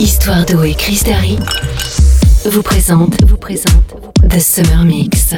Histoire d'eau et Chris Darry vous présente, vous présente The Summer Mix.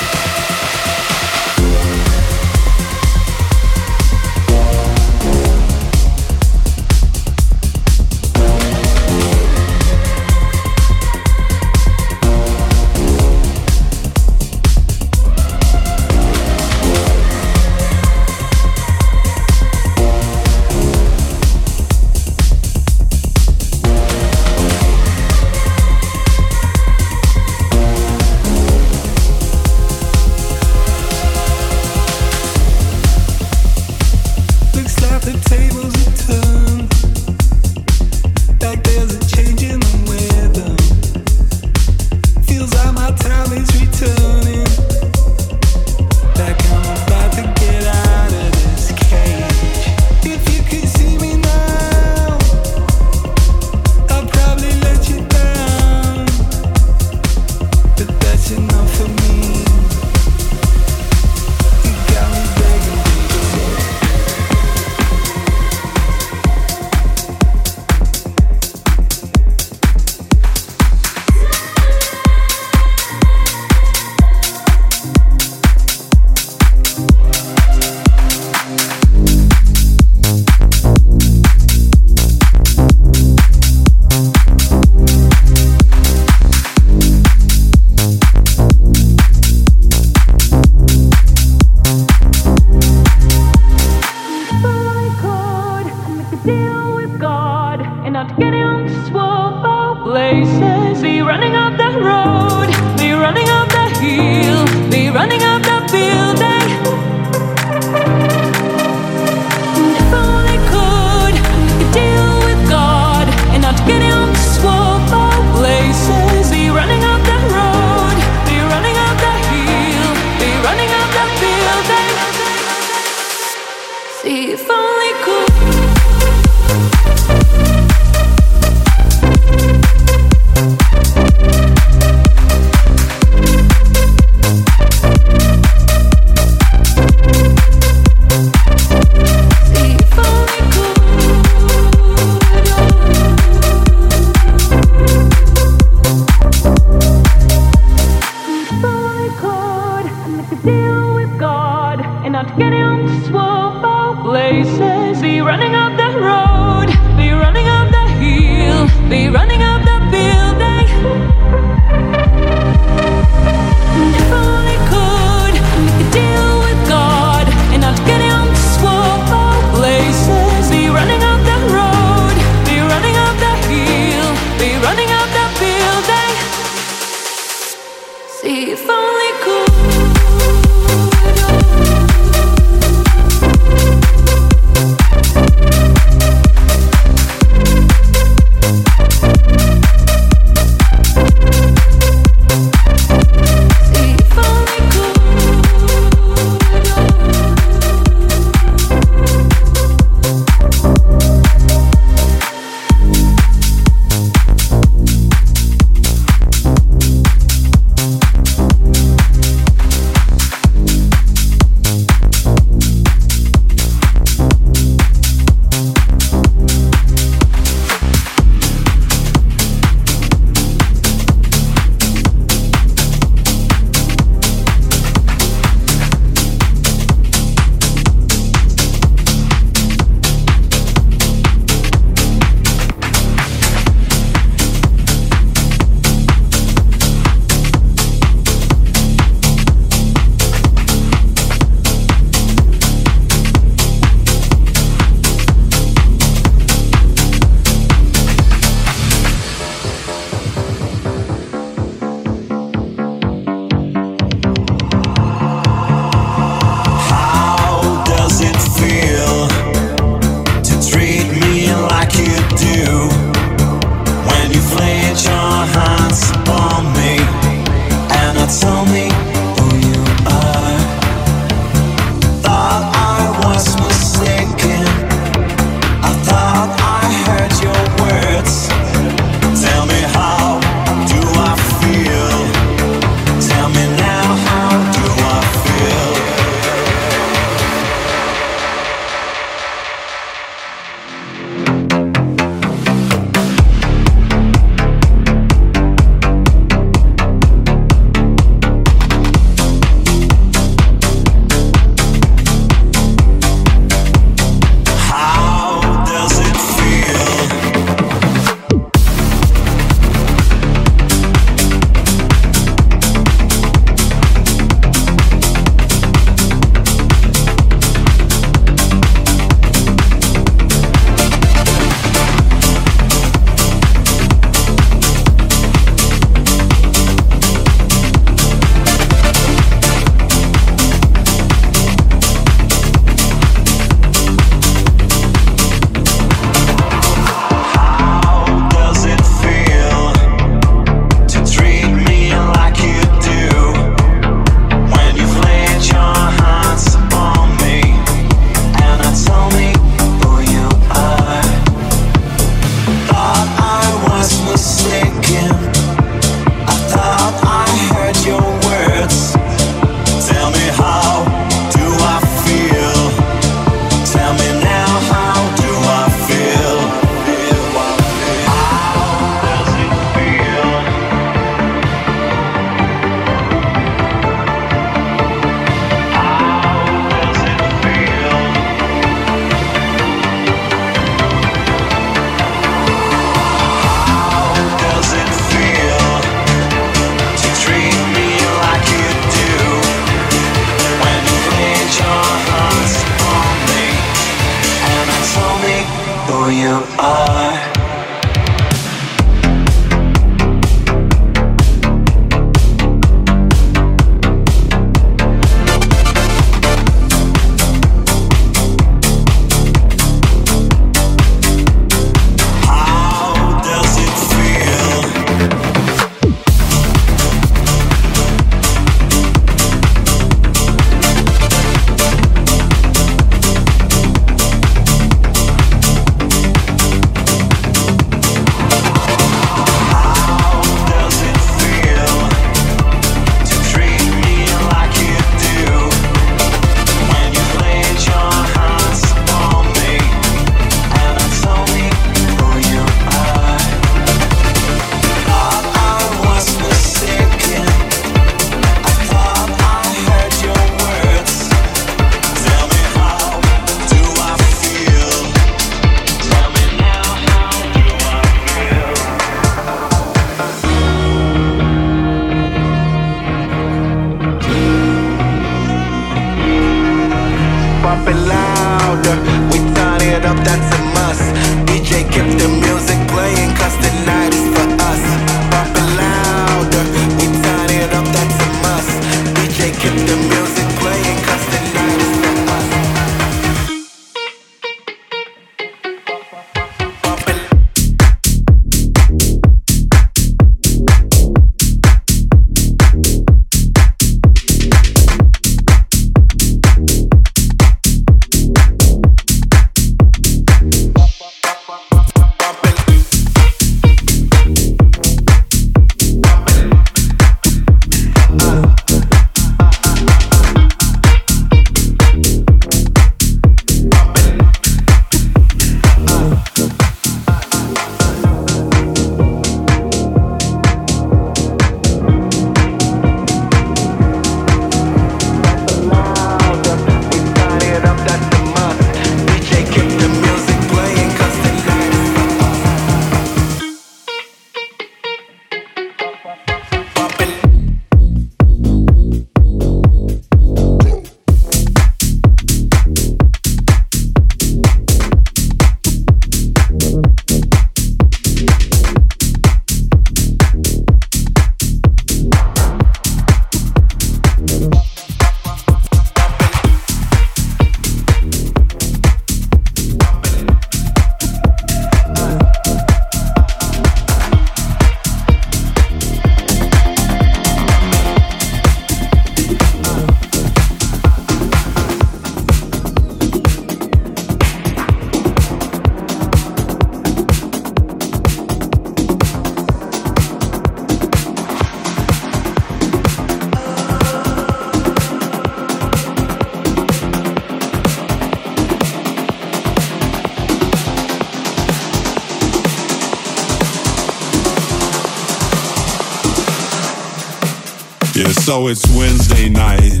So it's Wednesday night,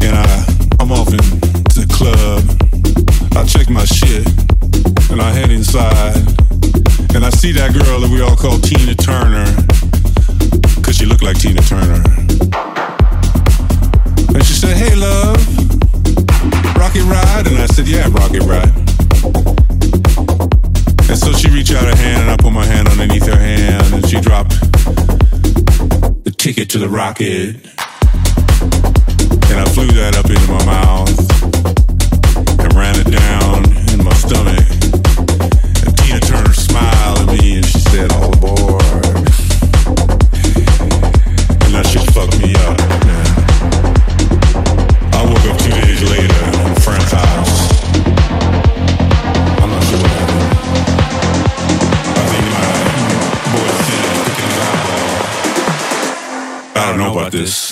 and I, I'm off into the club. I check my shit, and I head inside, and I see that girl that we all call Tina Turner, cause she looked like Tina Turner. And she said, hey love, rocket ride? And I said, yeah, rocket ride. And so she reached out her hand, and I put my hand underneath her hand, and she dropped ticket to the rocket. And I flew that up into my mouth this.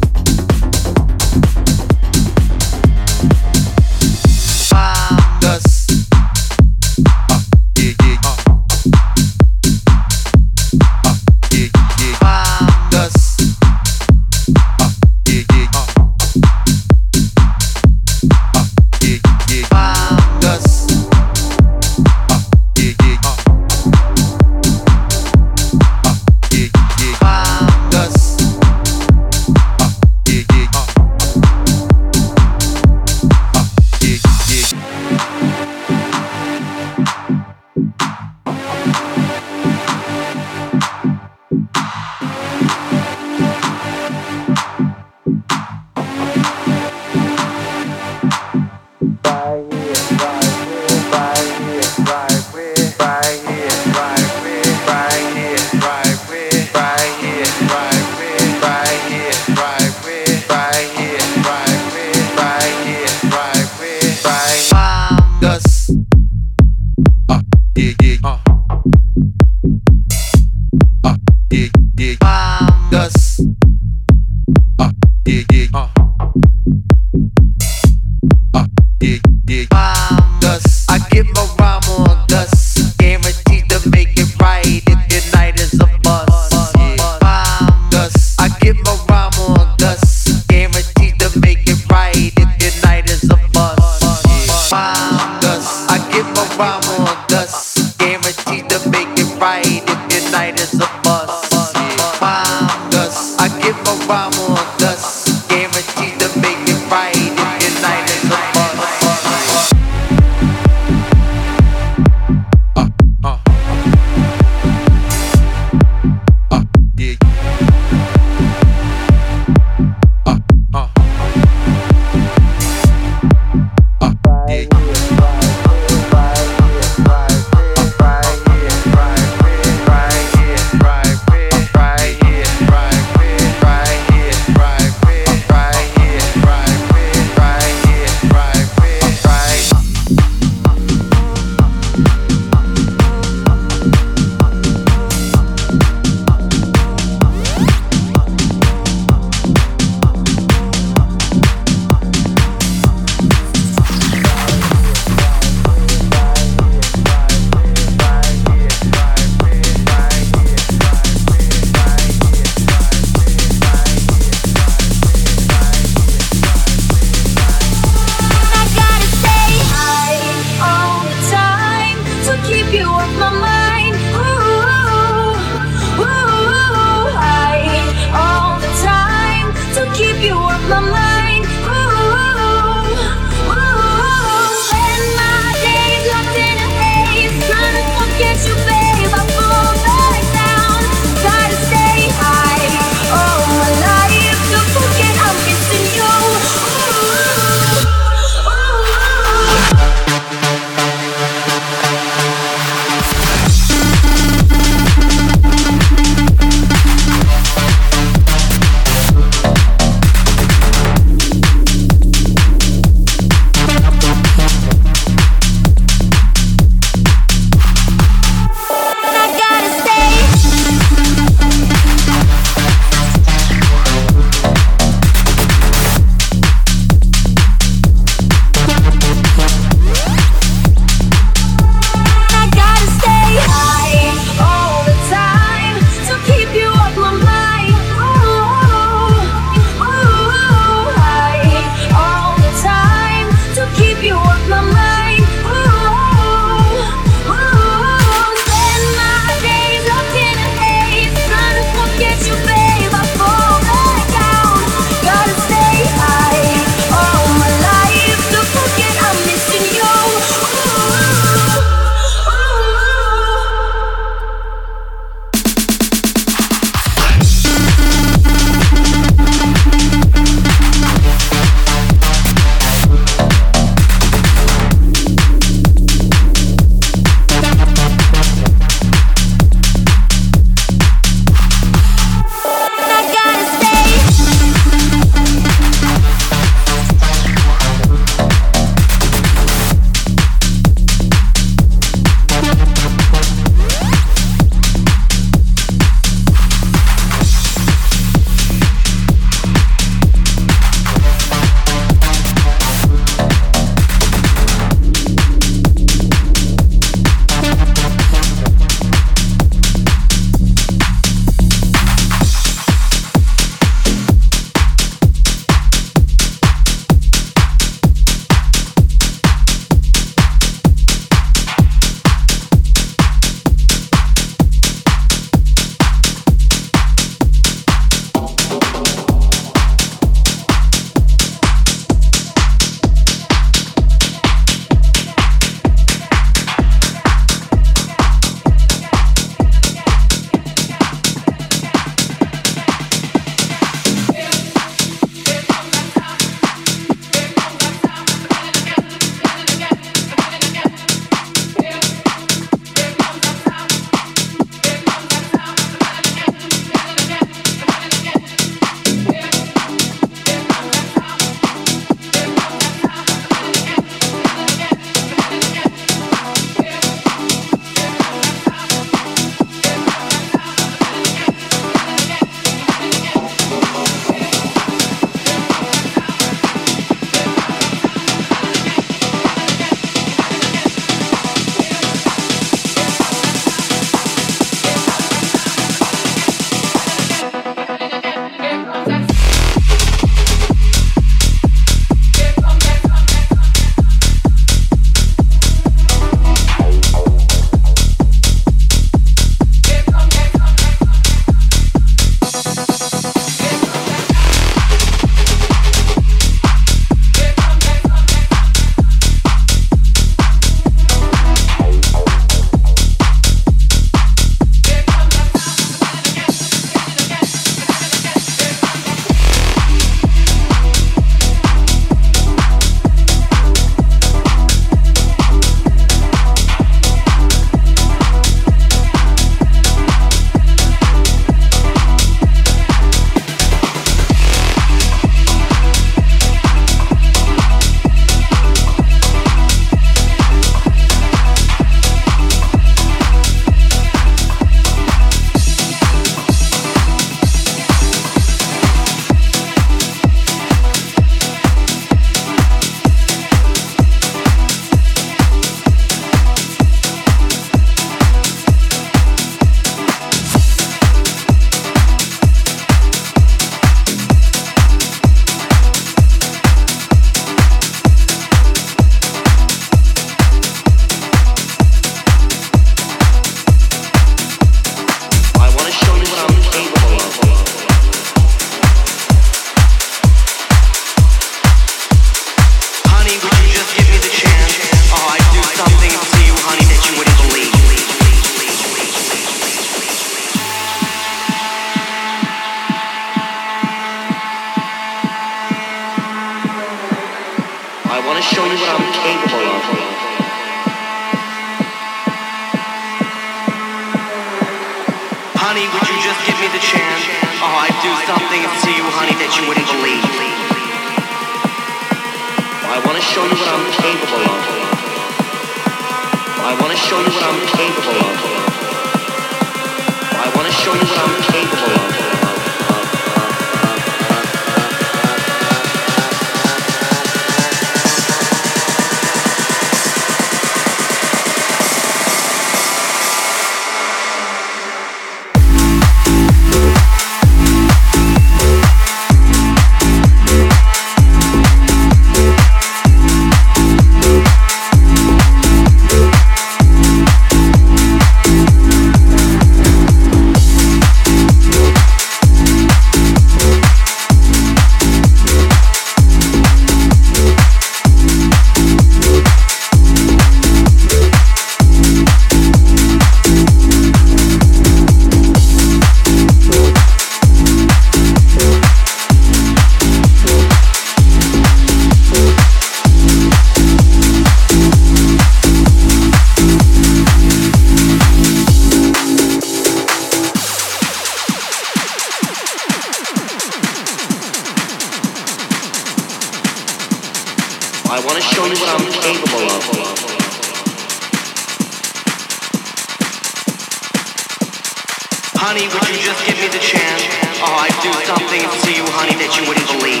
Honey, would you just give me the chance? Oh, I'd do something to you, honey, that you wouldn't believe.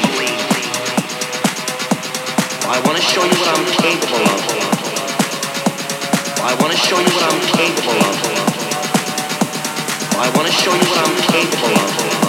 I want to show you what I'm capable of. I want to show you what I'm capable of. I want to show you what I'm capable of.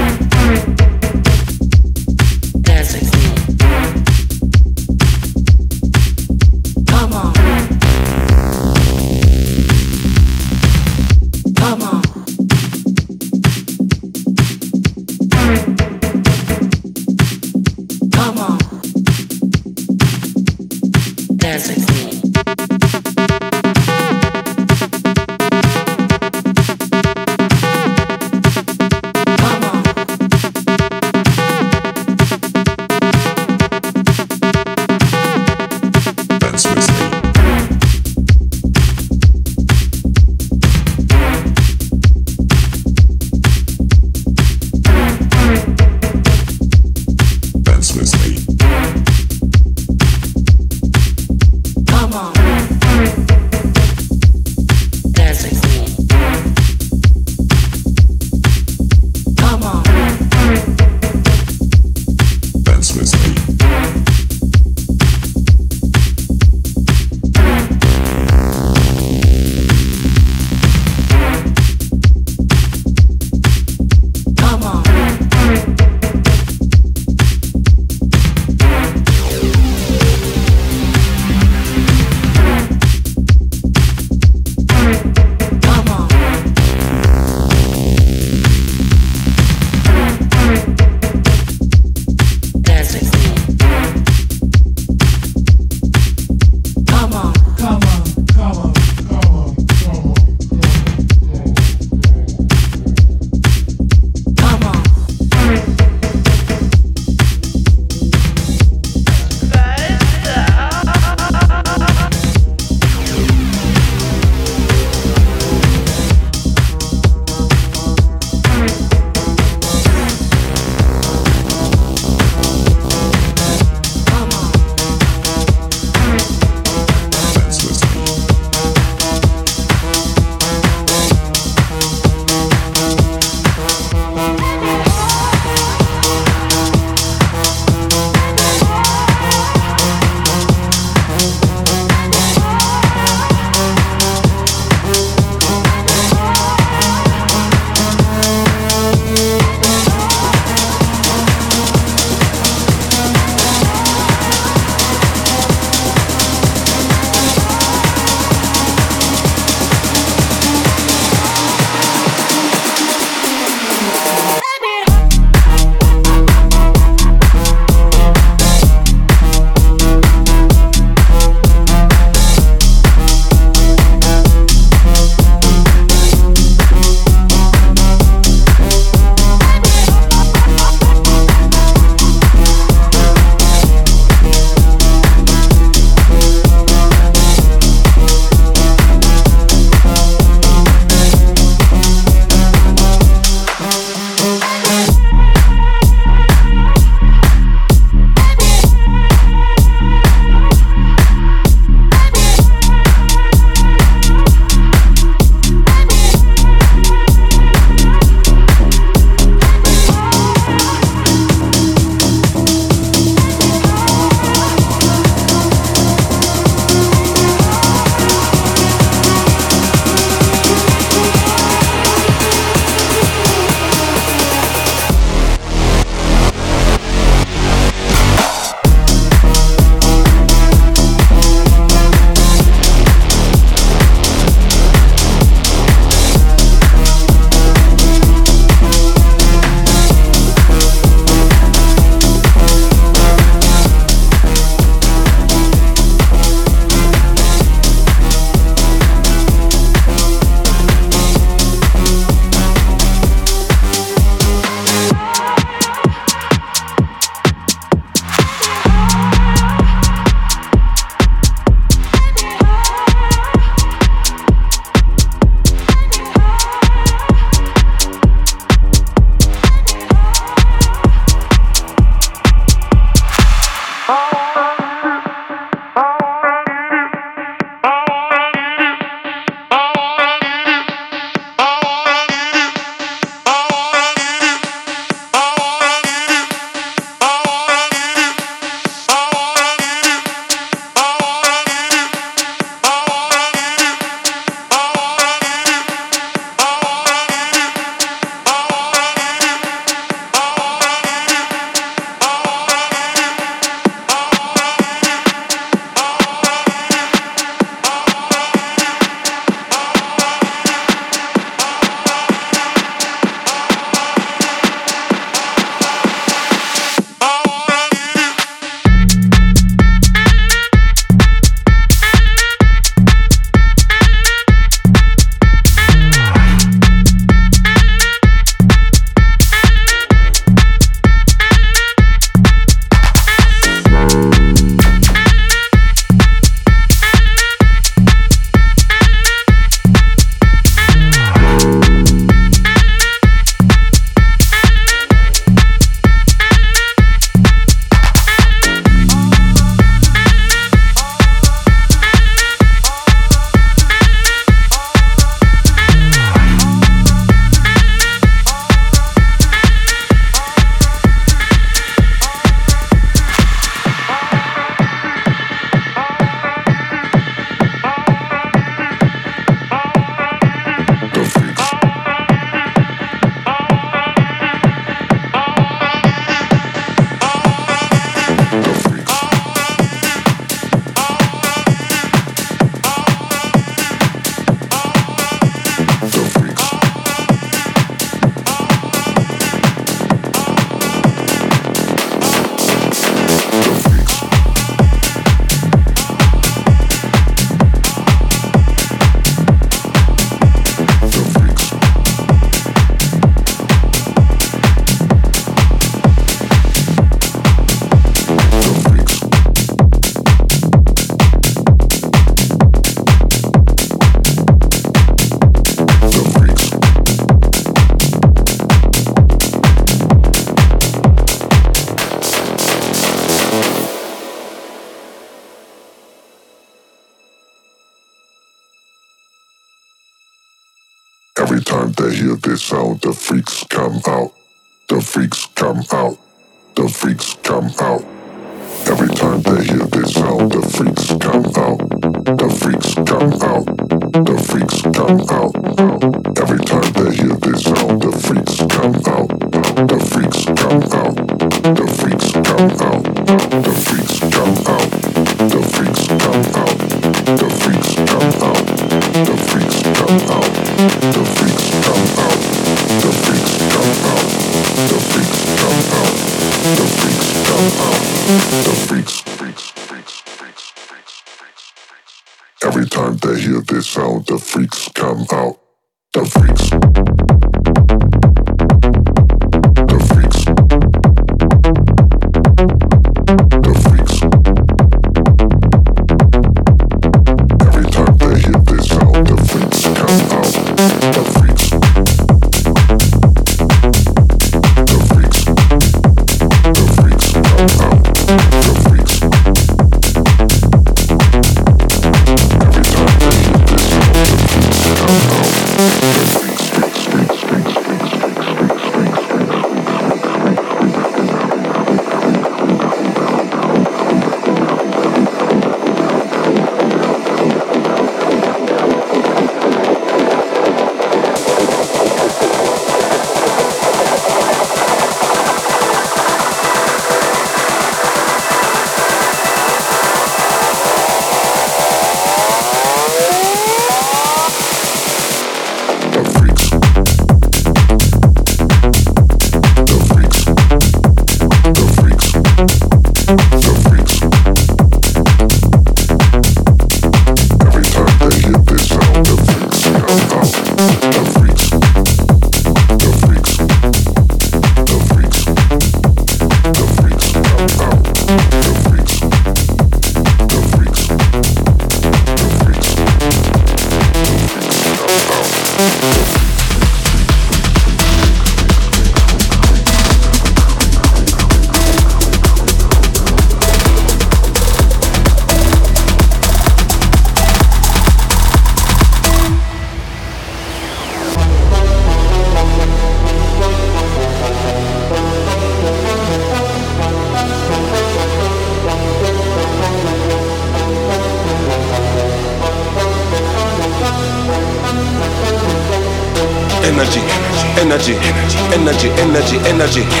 Hand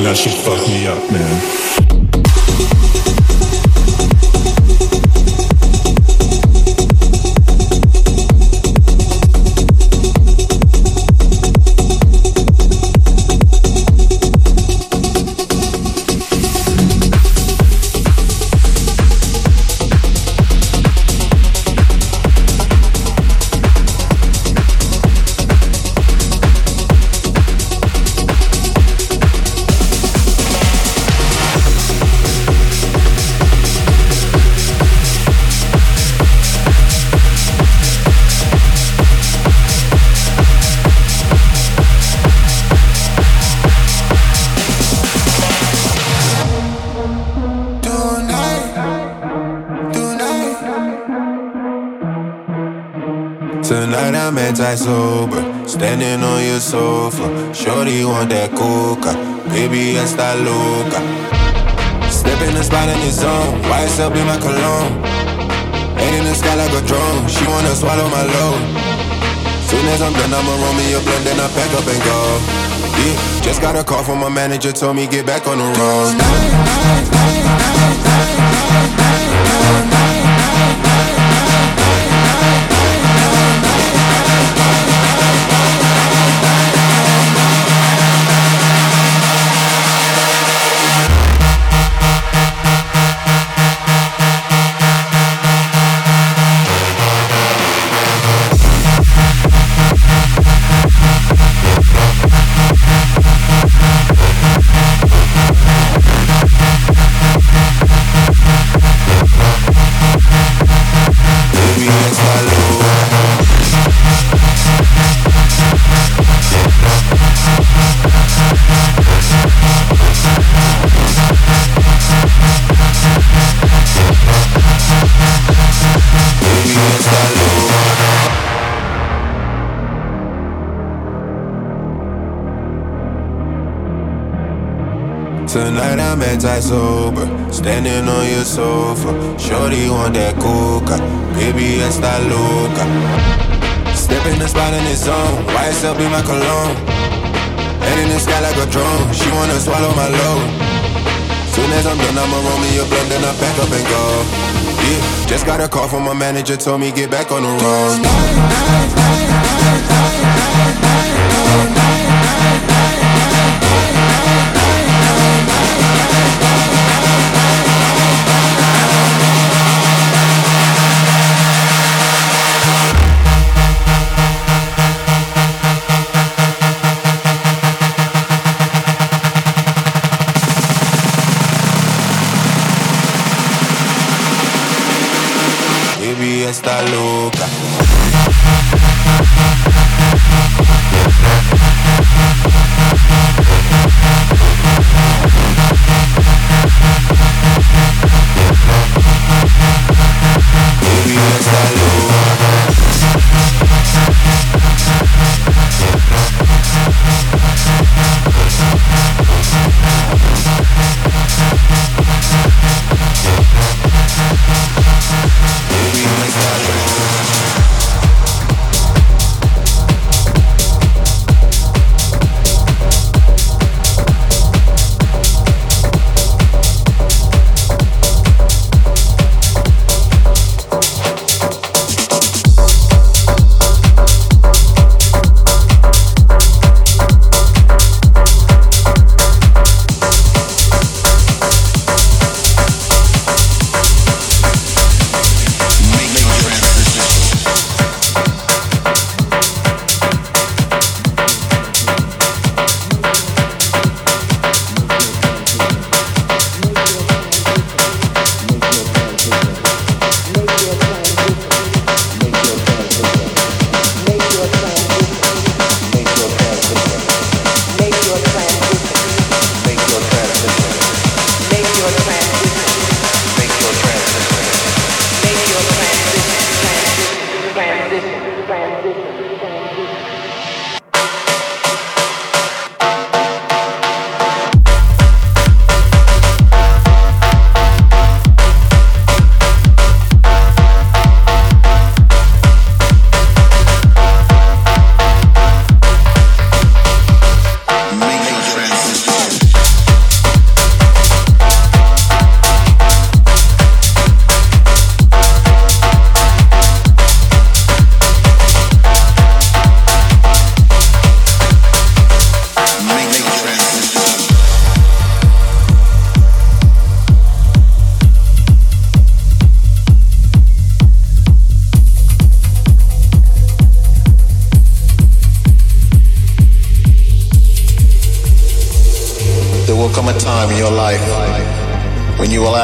And that shit fucked me up, man. Want that coca, baby, está loca. Step in the spot in the zone, YSL be my cologne. Ain't in the sky like a drone, she wanna swallow my load. Soon as I'm done, I'ma roll me a blunt, then I pack up and go. Yeah, just got a call from my manager, told me get back on the road. Anti sober. Standing on your sofa. Shorty want that coca. Baby, está loca. Step in the spot in his zone. YSL be my cologne. Head in the sky like a drone. She wanna swallow my load. Soon as I'm done, I'ma roll me a blunt, then I pack up and go. Yeah, just got a call from my manager, told me get back on the road.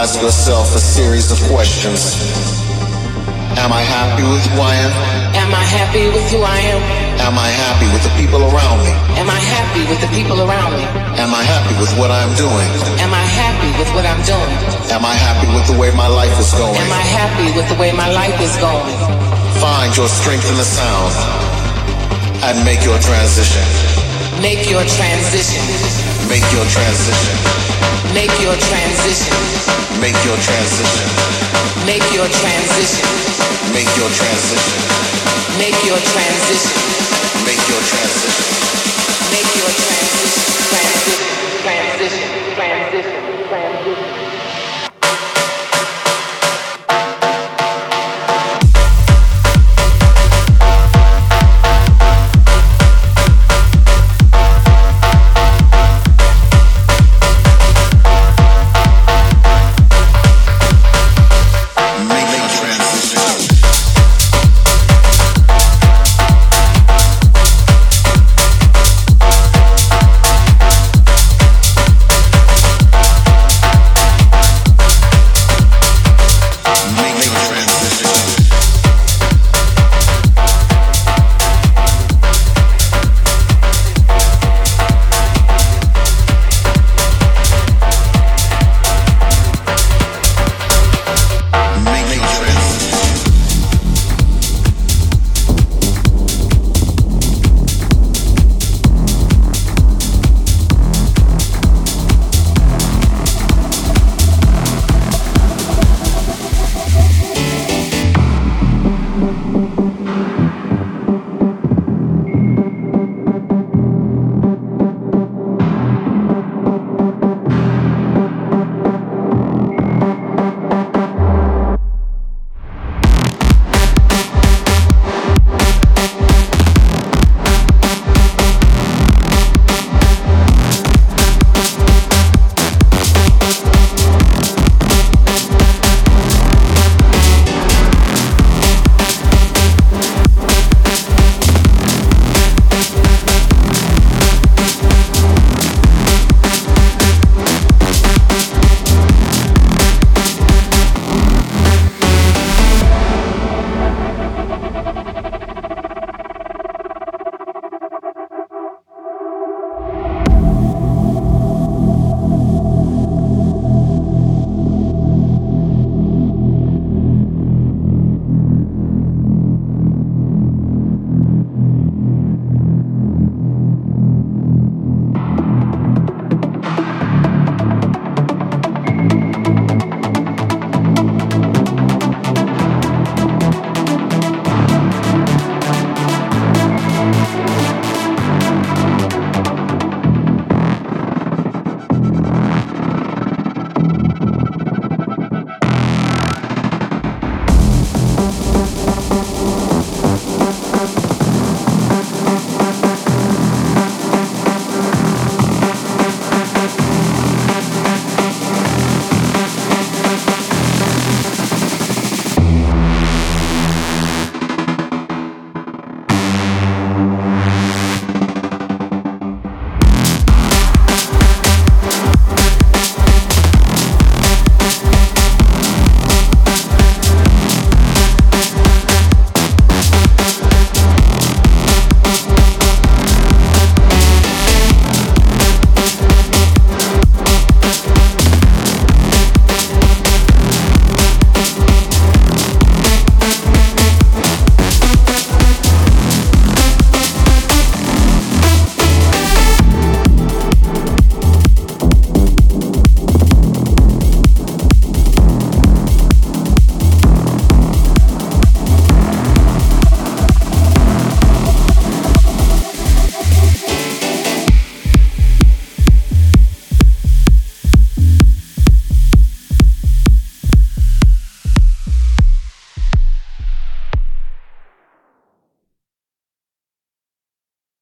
Ask yourself a series of questions. Am I happy with who I am? Am I happy with who I am? Am I happy with the people around me? Am I happy with the people around me? Am I happy with what I'm doing? Am I happy with what I'm doing? Am I happy with the way my life is going? Am I happy with the way my life is going? Find your strength in the sound and make your transition. Make your transition. Make your transition. Make your transition. Make your transition. Make your transition. Make your transition. Make your transition. Make your transition. Make your transition. Transition. Transition.